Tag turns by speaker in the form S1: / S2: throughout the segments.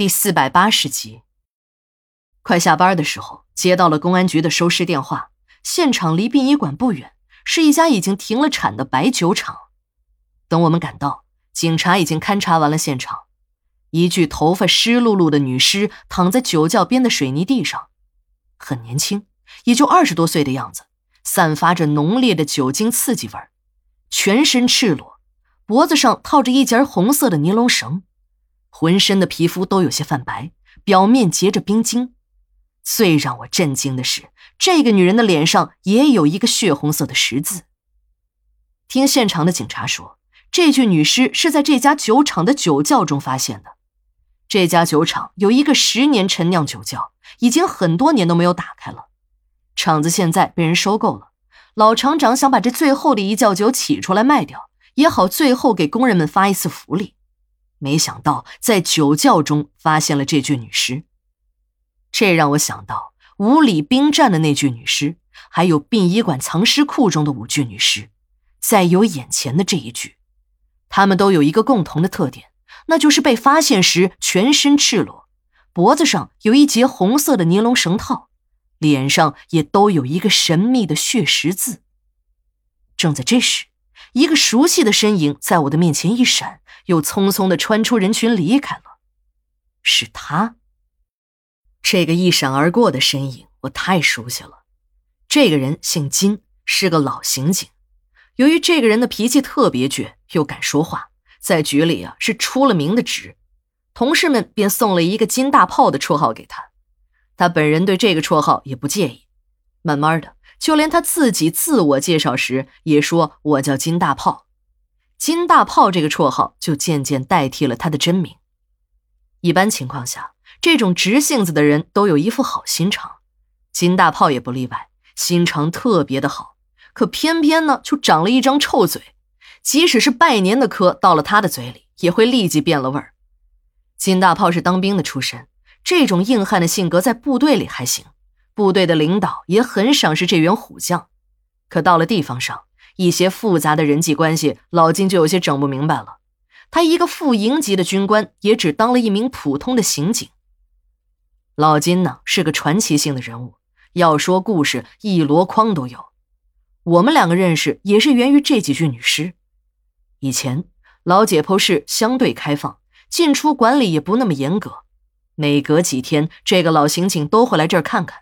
S1: 第四百八十集。快下班的时候，接到了公安局的收尸电话。现场离殡仪馆不远，是一家已经停了产的白酒厂。等我们赶到，警察已经勘察完了现场。一具头发湿漉漉的女尸躺在酒窖边的水泥地上，很年轻，也就二十多岁的样子，散发着浓烈的酒精刺激味，全身赤裸，脖子上套着一截红色的尼龙绳。浑身的皮肤都有些泛白，表面结着冰晶。最让我震惊的是，这个女人的脸上也有一个血红色的十字。听现场的警察说，这具女尸是在这家酒厂的酒窖中发现的。这家酒厂有一个十年陈酿酒窖，已经很多年都没有打开了。厂子现在被人收购了，老厂长想把这最后的一窖酒起出来卖掉，也好最后给工人们发一次福利。没想到在酒窖中发现了这具女尸，这让我想到五里兵站的那具女尸，还有殡仪馆藏尸库中的五具女尸，再有眼前的这一具，她们都有一个共同的特点，那就是被发现时全身赤裸，脖子上有一节红色的尼龙绳套，脸上也都有一个神秘的血十字。正在这时，一个熟悉的身影在我的面前一闪。又匆匆的穿出人群离开了，是他。这个一闪而过的身影，我太熟悉了。这个人姓金，是个老刑警。由于这个人的脾气特别倔，又敢说话，在局里啊是出了名的直，同事们便送了一个“金大炮”的绰号给他。他本人对这个绰号也不介意。慢慢的，就连他自己自我介绍时也说我叫金大炮。金大炮这个绰号就渐渐代替了他的真名。一般情况下，这种直性子的人都有一副好心肠，金大炮也不例外，心肠特别的好。可偏偏呢，就长了一张臭嘴，即使是拜年的磕到了他的嘴里，也会立即变了味儿。金大炮是当兵的出身，这种硬汉的性格在部队里还行，部队的领导也很赏识这员虎将。可到了地方上，一些复杂的人际关系，老金就有些整不明白了。他一个副营级的军官，也只当了一名普通的刑警。老金呢，是个传奇性的人物，要说故事，一箩筐都有。我们两个认识，也是源于这几具女尸。以前老解剖室相对开放，进出管理也不那么严格，每隔几天，这个老刑警都会来这儿看看。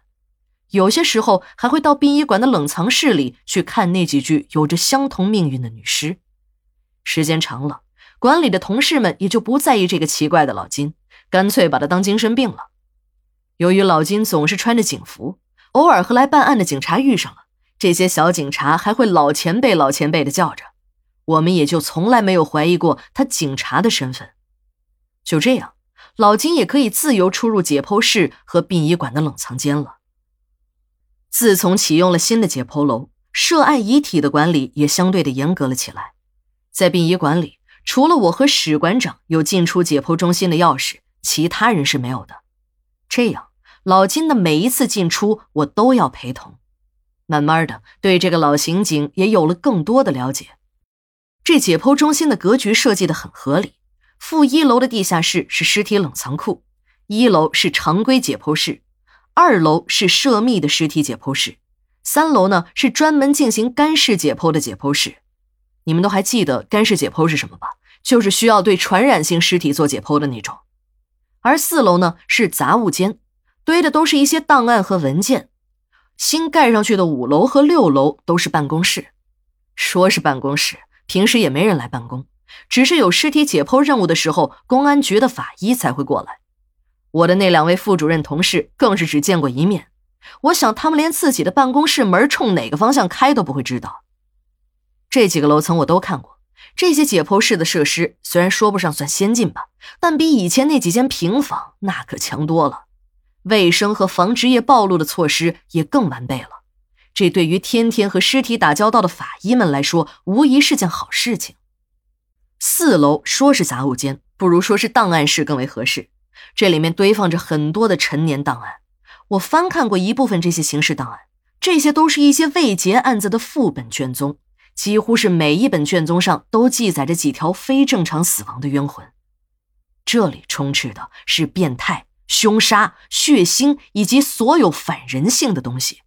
S1: 有些时候还会到殡仪馆的冷藏室里去看那几具有着相同命运的女尸。时间长了，馆里的同事们也就不在意这个奇怪的老金，干脆把他当精神病了。由于老金总是穿着警服，偶尔和来办案的警察遇上了，这些小警察还会老前辈、老前辈的叫着，我们也就从来没有怀疑过他警察的身份。就这样，老金也可以自由出入解剖室和殡仪馆的冷藏间了。自从启用了新的解剖楼，涉案遗体的管理也相对的严格了起来。在殡仪馆里，除了我和史馆长有进出解剖中心的钥匙，其他人是没有的。这样，老金的每一次进出，我都要陪同。慢慢的，对这个老刑警也有了更多的了解。这解剖中心的格局设计的很合理，负一楼的地下室是尸体冷藏库，一楼是常规解剖室。二楼是涉密的尸体解剖室，三楼呢是专门进行干式解剖的解剖室。你们都还记得干式解剖是什么吧？就是需要对传染性尸体做解剖的那种。而四楼呢是杂物间，堆的都是一些档案和文件。新盖上去的五楼和六楼都是办公室。说是办公室，平时也没人来办公，只是有尸体解剖任务的时候，公安局的法医才会过来。我的那两位副主任同事更是只见过一面，我想他们连自己的办公室门冲哪个方向开都不会知道。这几个楼层我都看过，这些解剖室的设施虽然说不上算先进吧，但比以前那几间平房那可强多了，卫生和防职业暴露的措施也更完备了。这对于天天和尸体打交道的法医们来说，无疑是件好事情。四楼说是杂物间，不如说是档案室更为合适。这里面堆放着很多的陈年档案，我翻看过一部分这些刑事档案，这些都是一些未结案子的副本卷宗，几乎是每一本卷宗上都记载着几条非正常死亡的冤魂。这里充斥的是变态、凶杀、血腥以及所有反人性的东西。